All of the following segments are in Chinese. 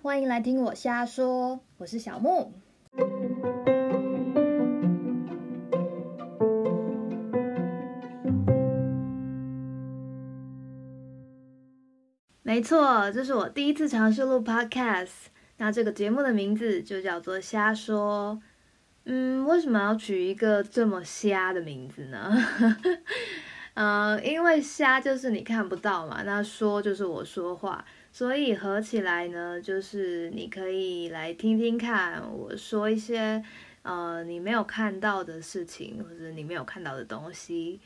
欢迎来听我瞎说，我是小木。没错，这是我第一次尝试录 Podcast。那这个节目的名字就叫做瞎说。嗯，为什么要取一个这么瞎的名字呢？嗯、因为瞎就是你看不到嘛，那说就是我说话，所以合起来呢，就是你可以来听听看我说一些呃你没有看到的事情，或者你没有看到的东西。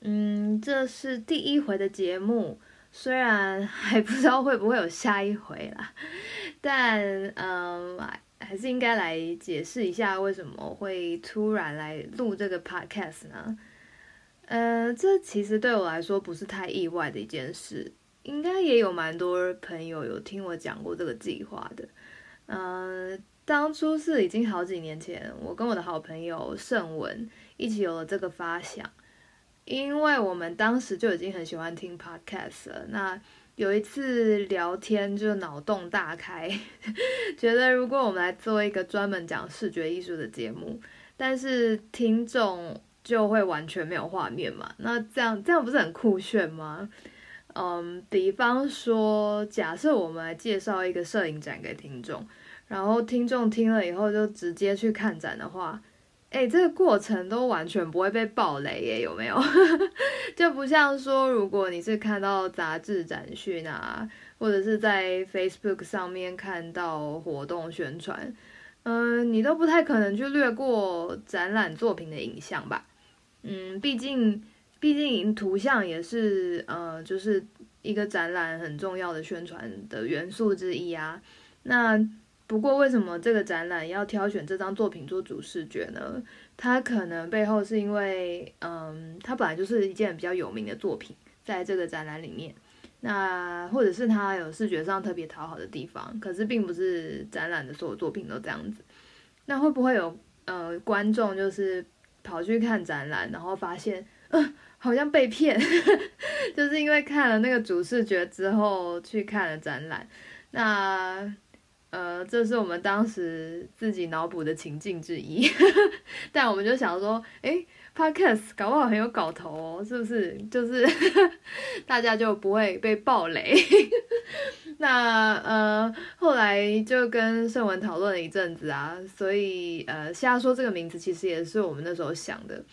嗯，这是第一回的节目，虽然 还不知道会不会有下一回啦，但嗯、还是应该来解释一下为什么会突然来录这个 podcast 呢？呃，这其实对我来说不是太意外的一件事，应该也有蛮多朋友有听我讲过这个计划的。呃，当初是已经好几年前，我跟我的好朋友盛文一起有了这个发想，因为我们当时就已经很喜欢听 podcast 了。那有一次聊天就脑洞大开，觉得如果我们来做一个专门讲视觉艺术的节目，但是听众。就会完全没有画面嘛？那这样这样不是很酷炫吗？嗯，比方说，假设我们来介绍一个摄影展给听众，然后听众听了以后就直接去看展的话，哎，这个过程都完全不会被爆雷耶，有没有？就不像说，如果你是看到杂志展讯啊，或者是在 Facebook 上面看到活动宣传，嗯，你都不太可能去略过展览作品的影像吧？嗯，毕竟，毕竟图像也是呃，就是一个展览很重要的宣传的元素之一啊。那不过，为什么这个展览要挑选这张作品做主视觉呢？它可能背后是因为，嗯，它本来就是一件比较有名的作品，在这个展览里面。那或者是它有视觉上特别讨好的地方，可是并不是展览的所有作品都这样子。那会不会有呃观众就是？跑去看展览，然后发现，嗯、呃，好像被骗，就是因为看了那个主视觉之后去看了展览。那，呃，这是我们当时自己脑补的情境之一。但我们就想说，诶，Podcast 搞不好很有搞头哦，是不是？就是 大家就不会被爆雷。那呃，后来就跟盛文讨论了一阵子啊，所以呃，瞎说这个名字其实也是我们那时候想的。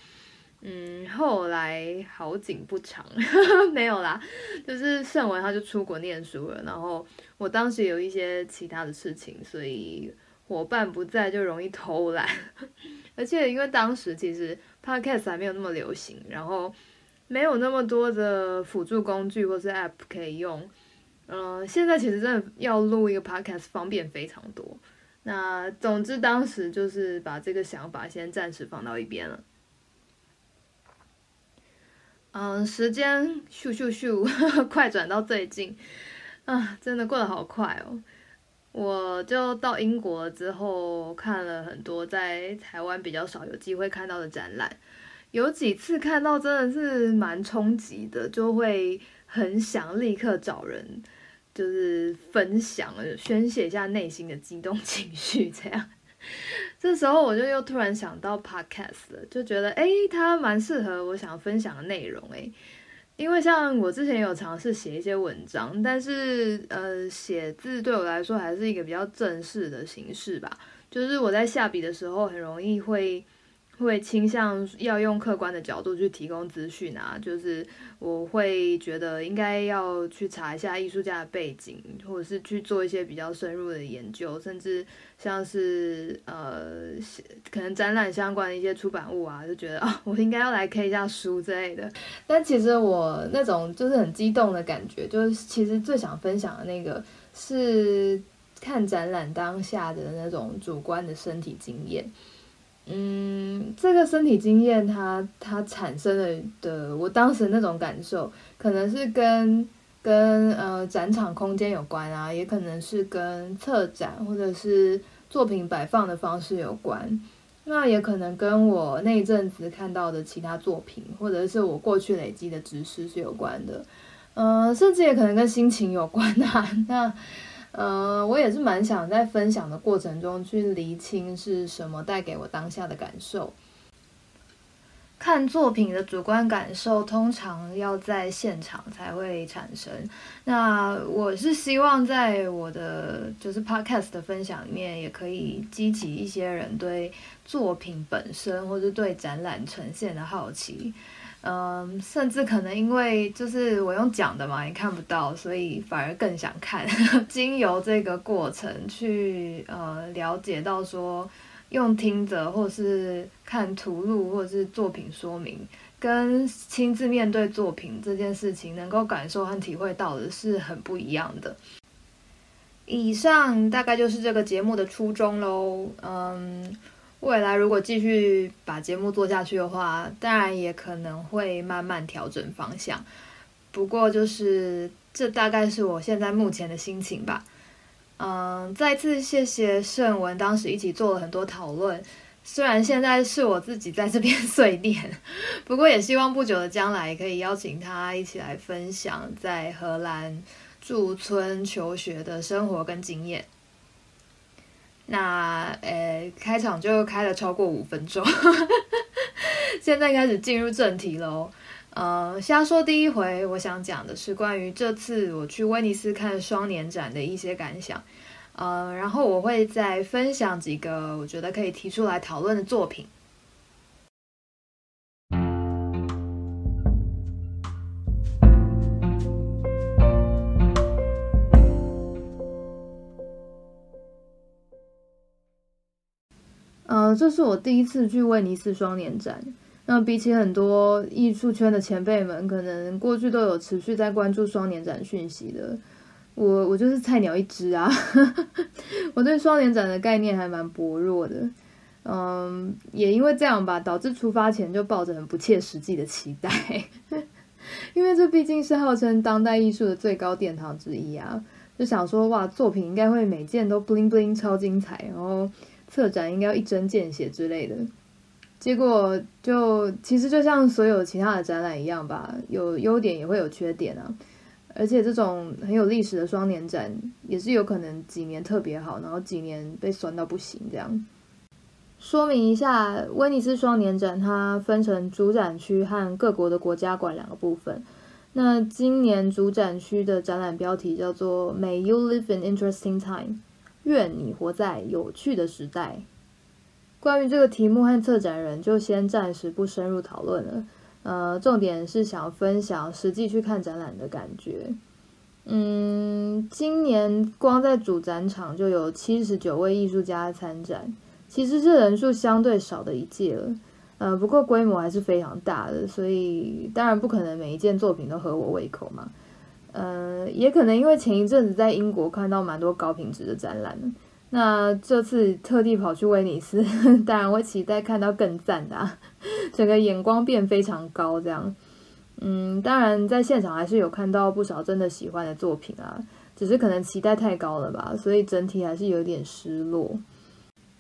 嗯，后来好景不长，没有啦，就是盛文他就出国念书了，然后我当时有一些其他的事情，所以伙伴不在就容易偷懒，而且因为当时其实 Podcast 还没有那么流行，然后没有那么多的辅助工具或是 App 可以用。嗯、现在其实真的要录一个 podcast 方便非常多。那总之当时就是把这个想法先暂时放到一边了。嗯，时间咻咻咻，快转到最近，啊，真的过得好快哦！我就到英国之后看了很多在台湾比较少有机会看到的展览，有几次看到真的是蛮冲击的，就会很想立刻找人。就是分享，宣泄一下内心的激动 情绪，这样。这时候我就又突然想到 podcast 了，就觉得诶，它蛮适合我想分享的内容诶。因为像我之前有尝试写一些文章，但是呃，写字对我来说还是一个比较正式的形式吧。就是我在下笔的时候，很容易会。会倾向要用客观的角度去提供资讯啊，就是我会觉得应该要去查一下艺术家的背景，或者是去做一些比较深入的研究，甚至像是呃，可能展览相关的一些出版物啊，就觉得啊，我应该要来 K 一下书之类的。但其实我那种就是很激动的感觉，就是其实最想分享的那个是看展览当下的那种主观的身体经验。嗯，这个身体经验它，它产生的的，我当时那种感受，可能是跟跟呃展场空间有关啊，也可能是跟策展或者是作品摆放的方式有关，那也可能跟我那一阵子看到的其他作品，或者是我过去累积的知识是有关的，呃，甚至也可能跟心情有关啊。那呃，我也是蛮想在分享的过程中去厘清是什么带给我当下的感受。看作品的主观感受，通常要在现场才会产生。那我是希望在我的就是 podcast 的分享里面，也可以激起一些人对作品本身，或是对展览呈现的好奇。嗯，甚至可能因为就是我用讲的嘛，你看不到，所以反而更想看。经由这个过程去呃了解到说。用听着，或是看图录，或者是作品说明，跟亲自面对作品这件事情，能够感受和体会到的是很不一样的。以上大概就是这个节目的初衷喽。嗯，未来如果继续把节目做下去的话，当然也可能会慢慢调整方向。不过就是这大概是我现在目前的心情吧。嗯，再次谢谢盛文，当时一起做了很多讨论。虽然现在是我自己在这边 碎念，不过也希望不久的将来可以邀请他一起来分享在荷兰驻村求学的生活跟经验。那呃，开场就开了超过五分钟，现在开始进入正题喽。呃，先说第一回，我想讲的是关于这次我去威尼斯看双年展的一些感想。呃，然后我会再分享几个我觉得可以提出来讨论的作品。这是我第一次去威尼斯双年展。那比起很多艺术圈的前辈们，可能过去都有持续在关注双年展讯息的，我我就是菜鸟一只啊！我对双年展的概念还蛮薄弱的，嗯，也因为这样吧，导致出发前就抱着很不切实际的期待，因为这毕竟是号称当代艺术的最高殿堂之一啊，就想说哇，作品应该会每件都 bling bling 超精彩，然后策展应该要一针见血之类的。结果就其实就像所有其他的展览一样吧，有优点也会有缺点啊。而且这种很有历史的双年展，也是有可能几年特别好，然后几年被酸到不行这样。说明一下，威尼斯双年展它分成主展区和各国的国家馆两个部分。那今年主展区的展览标题叫做 “May you live in interesting time”，愿你活在有趣的时代。关于这个题目和策展人，就先暂时不深入讨论了。呃，重点是想分享实际去看展览的感觉。嗯，今年光在主展场就有七十九位艺术家参展，其实是人数相对少的一届了。呃，不过规模还是非常大的，所以当然不可能每一件作品都合我胃口嘛。呃，也可能因为前一阵子在英国看到蛮多高品质的展览。那这次特地跑去威尼斯，当然会期待看到更赞的啊，整个眼光变非常高这样。嗯，当然在现场还是有看到不少真的喜欢的作品啊，只是可能期待太高了吧，所以整体还是有点失落。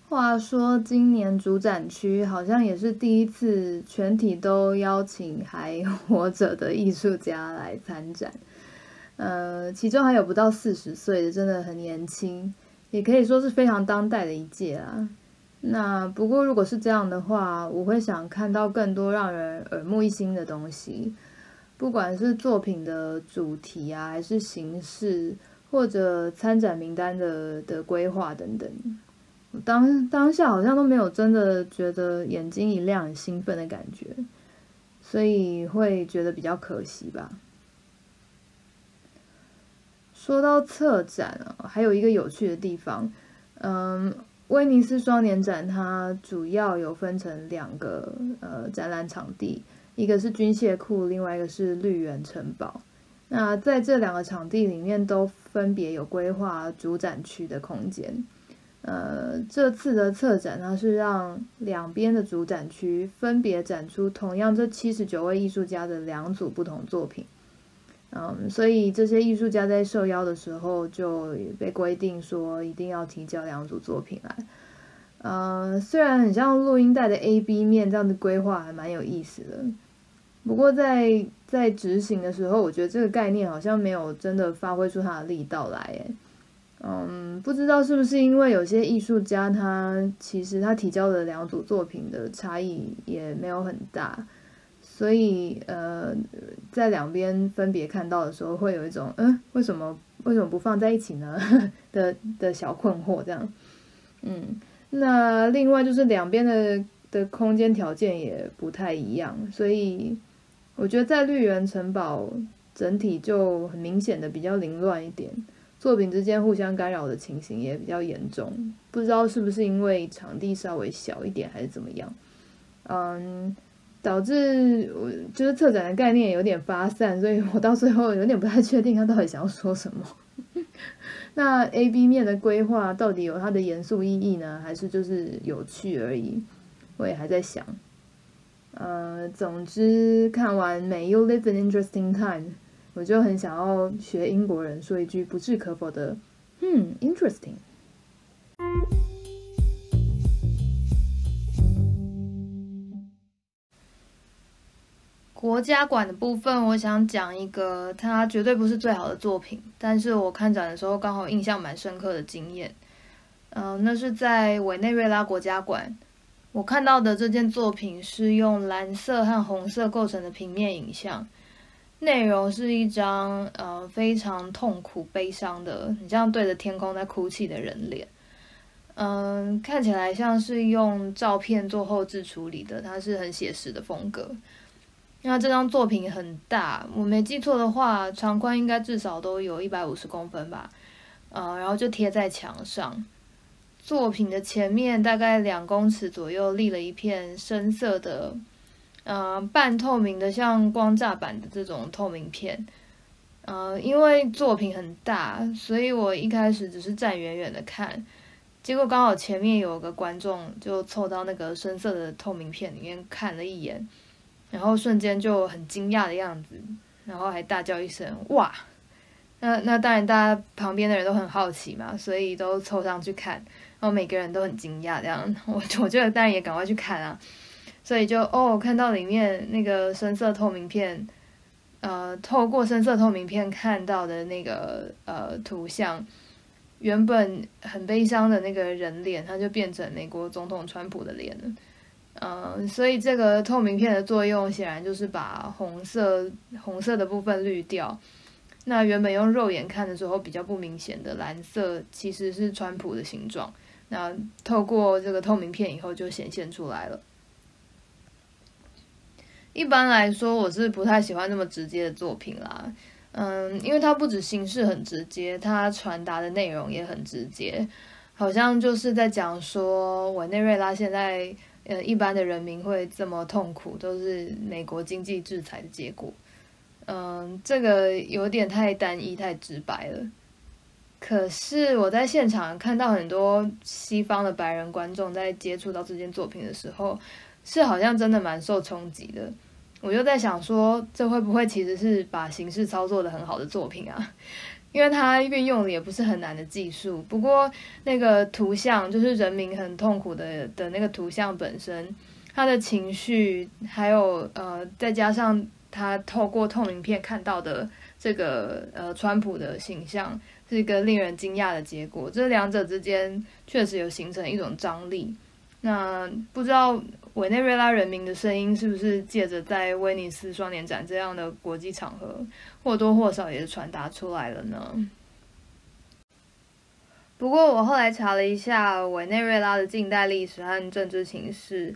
话说今年主展区好像也是第一次全体都邀请还活着的艺术家来参展，呃，其中还有不到四十岁的，真的很年轻。也可以说是非常当代的一届啊。那不过如果是这样的话，我会想看到更多让人耳目一新的东西，不管是作品的主题啊，还是形式，或者参展名单的的规划等等。当当下好像都没有真的觉得眼睛一亮、很兴奋的感觉，所以会觉得比较可惜吧。说到策展啊，还有一个有趣的地方，嗯，威尼斯双年展它主要有分成两个呃展览场地，一个是军械库，另外一个是绿园城堡。那在这两个场地里面，都分别有规划主展区的空间。呃，这次的策展呢是让两边的主展区分别展出同样这七十九位艺术家的两组不同作品。嗯，所以这些艺术家在受邀的时候就被规定说一定要提交两组作品来。嗯，虽然很像录音带的 A、B 面这样的规划还蛮有意思的，不过在在执行的时候，我觉得这个概念好像没有真的发挥出它的力道来。诶，嗯，不知道是不是因为有些艺术家他其实他提交的两组作品的差异也没有很大，所以呃，在两边分别看到的时候，会有一种嗯，为什么为什么不放在一起呢 的的小困惑这样。嗯，那另外就是两边的的空间条件也不太一样，所以我觉得在绿园城堡整体就很明显的比较凌乱一点。作品之间互相干扰的情形也比较严重，不知道是不是因为场地稍微小一点，还是怎么样，嗯，导致我就是策展的概念有点发散，所以我到最后有点不太确定他到底想要说什么。那 A B 面的规划到底有它的严肃意义呢，还是就是有趣而已？我也还在想。呃，总之看完 May you live an interesting time。我就很想要学英国人说一句不置可否的，嗯，interesting。国家馆的部分，我想讲一个，它绝对不是最好的作品，但是我看展的时候刚好印象蛮深刻的经验。嗯、那是在委内瑞拉国家馆，我看到的这件作品是用蓝色和红色构成的平面影像。内容是一张呃非常痛苦悲伤的，你这样对着天空在哭泣的人脸，嗯、看起来像是用照片做后置处理的，它是很写实的风格。那这张作品很大，我没记错的话，长宽应该至少都有一百五十公分吧，呃，然后就贴在墙上。作品的前面大概两公尺左右立了一片深色的。呃，半透明的，像光栅板的这种透明片。呃，因为作品很大，所以我一开始只是站远远的看，结果刚好前面有个观众就凑到那个深色的透明片里面看了一眼，然后瞬间就很惊讶的样子，然后还大叫一声“哇”。那那当然，大家旁边的人都很好奇嘛，所以都凑上去看，然后每个人都很惊讶这样。我我觉得当然也赶快去看啊。所以就哦，看到里面那个深色透明片，呃，透过深色透明片看到的那个呃图像，原本很悲伤的那个人脸，它就变成美国总统川普的脸了。嗯、所以这个透明片的作用显然就是把红色红色的部分滤掉。那原本用肉眼看的时候比较不明显的蓝色，其实是川普的形状。那透过这个透明片以后，就显现出来了。一般来说，我是不太喜欢那么直接的作品啦，嗯，因为它不止形式很直接，它传达的内容也很直接，好像就是在讲说委内瑞拉现在，呃，一般的人民会这么痛苦，都是美国经济制裁的结果，嗯，这个有点太单一、太直白了。可是我在现场看到很多西方的白人观众在接触到这件作品的时候，是好像真的蛮受冲击的。我就在想说，这会不会其实是把形式操作得很好的作品啊？因为它运用的也不是很难的技术。不过那个图像，就是人民很痛苦的的那个图像本身，他的情绪，还有呃，再加上他透过透明片看到的这个呃川普的形象，是一个令人惊讶的结果。这两者之间确实有形成一种张力。那不知道。委内瑞拉人民的声音是不是借着在威尼斯双年展这样的国际场合，或多或少也是传达出来了呢？不过我后来查了一下委内瑞拉的近代历史和政治情势，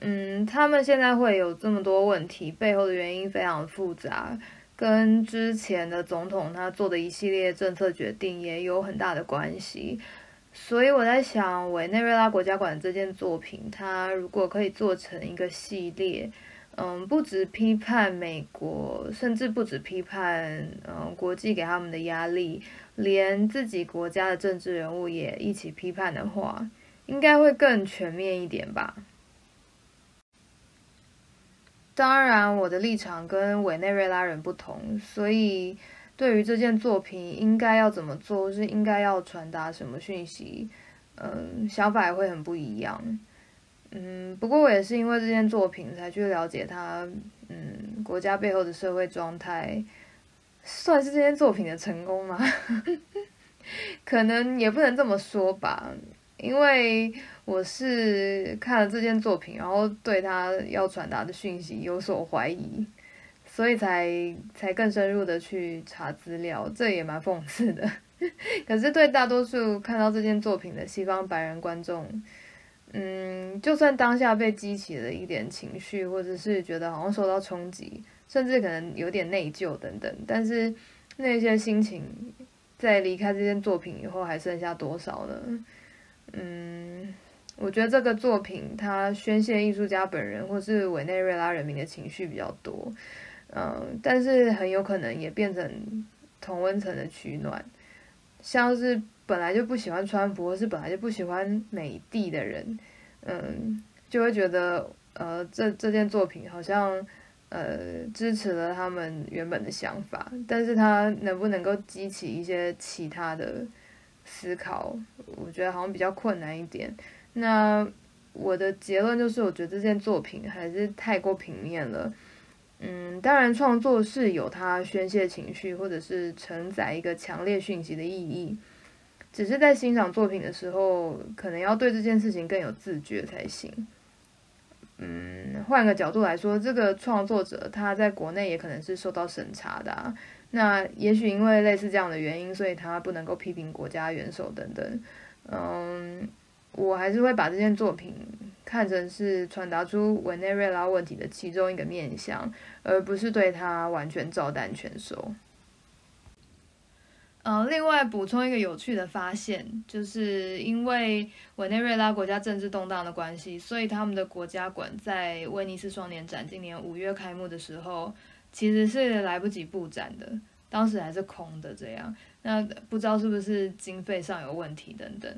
嗯，他们现在会有这么多问题，背后的原因非常复杂，跟之前的总统他做的一系列政策决定也有很大的关系。所以我在想，委内瑞拉国家馆这件作品，它如果可以做成一个系列，嗯，不止批判美国，甚至不止批判嗯国际给他们的压力，连自己国家的政治人物也一起批判的话，应该会更全面一点吧。当然，我的立场跟委内瑞拉人不同，所以。对于这件作品应该要怎么做，是应该要传达什么讯息，嗯，想法也会很不一样，嗯，不过我也是因为这件作品才去了解它，嗯，国家背后的社会状态，算是这件作品的成功吗？可能也不能这么说吧，因为我是看了这件作品，然后对他要传达的讯息有所怀疑，所以才才更深入的去查资料，这也蛮讽刺的。可是对大多数看到这件作品的西方白人观众，嗯，就算当下被激起了一点情绪，或者是觉得好像受到冲击，甚至可能有点内疚等等，但是那些心情在离开这件作品以后还剩下多少呢？嗯，我觉得这个作品它宣泄艺术家本人或是委内瑞拉人民的情绪比较多，嗯，但是很有可能也变成同温层的取暖，像是。本来就不喜欢川普，或是本来就不喜欢美帝的人，嗯，就会觉得，呃，这这件作品好像，呃，支持了他们原本的想法，但是他能不能够激起一些其他的思考，我觉得好像比较困难一点。那我的结论就是，我觉得这件作品还是太过平面了。嗯，当然创作是有它宣泄情绪，或者是承载一个强烈讯息的意义。只是在欣赏作品的时候，可能要对这件事情更有自觉才行。嗯，换个角度来说，这个创作者他在国内也可能是受到审查的啊。那也许因为类似这样的原因，所以他不能够批评国家元首等等。嗯，我还是会把这件作品看成是传达出委内瑞拉问题的其中一个面向，而不是对他完全照单全收。呃，另外补充一个有趣的发现，就是因为委内瑞拉国家政治动荡的关系，所以他们的国家馆在威尼斯双年展今年五月开幕的时候，其实是来不及布展的，当时还是空的。这样，那不知道是不是经费上有问题等等。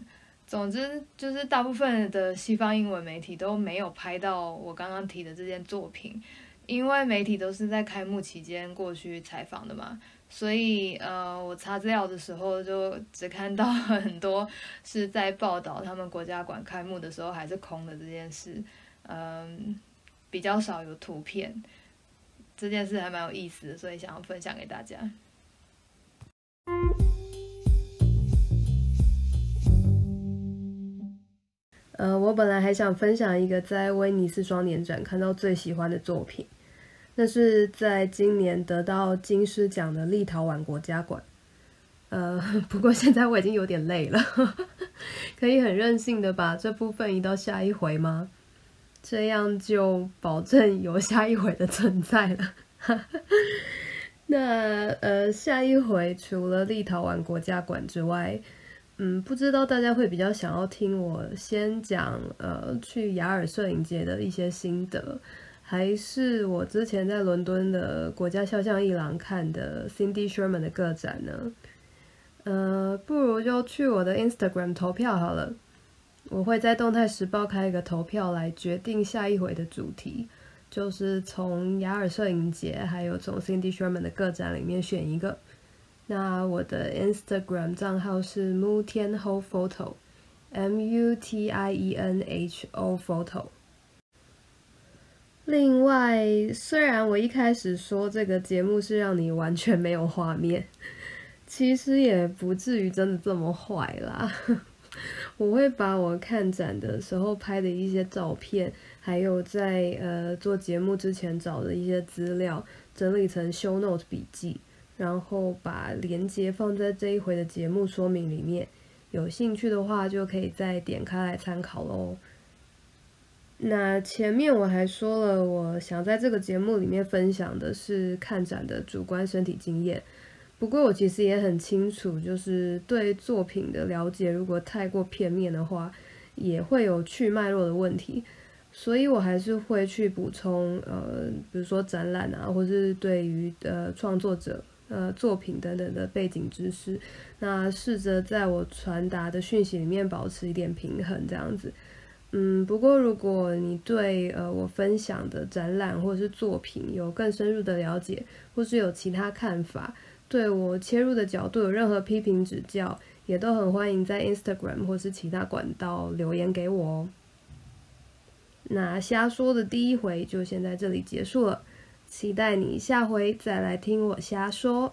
总之，就是大部分的西方英文媒体都没有拍到我刚刚提的这件作品，因为媒体都是在开幕期间过去采访的嘛。所以，呃，我查资料的时候就只看到很多是在报道他们国家馆开幕的时候还是空的这件事，嗯，比较少有图片。这件事还蛮有意思的，所以想要分享给大家。呃，我本来还想分享一个在威尼斯双年展看到最喜欢的作品。那是在今年得到金狮奖的立陶宛国家馆，呃，不过现在我已经有点累了，可以很任性的把这部分移到下一回吗？这样就保证有下一回的存在了。那呃，下一回除了立陶宛国家馆之外，嗯，不知道大家会比较想要听我先讲呃去雅尔摄影节的一些心得。还是我之前在伦敦的国家肖像艺廊看的 Cindy Sherman 的个展呢？呃，不如就去我的 Instagram 投票好了。我会在动态时报开一个投票来决定下一回的主题，就是从雅尔摄影节还有从 Cindy Sherman 的个展里面选一个。那我的 Instagram 账号是 m u t i n h o Photo，M U T I E N H O Photo。另外，虽然我一开始说这个节目是让你完全没有画面，其实也不至于真的这么坏啦。我会把我看展的时候拍的一些照片，还有在呃做节目之前找的一些资料，整理成 show note 笔记，然后把连接放在这一回的节目说明里面。有兴趣的话，就可以再点开来参考喽。那前面我还说了，我想在这个节目里面分享的是看展的主观身体经验。不过我其实也很清楚，就是对作品的了解如果太过片面的话，也会有去脉络的问题。所以我还是会去补充，呃，比如说展览啊，或是对于呃创作者、呃作品等等的背景知识，那试着在我传达的讯息里面保持一点平衡，这样子。嗯，不过如果你对呃我分享的展览或者是作品有更深入的了解，或是有其他看法，对我切入的角度有任何批评指教，也都很欢迎在 Instagram 或是其他管道留言给我哦。那瞎说的第一回就先在这里结束了，期待你下回再来听我瞎说。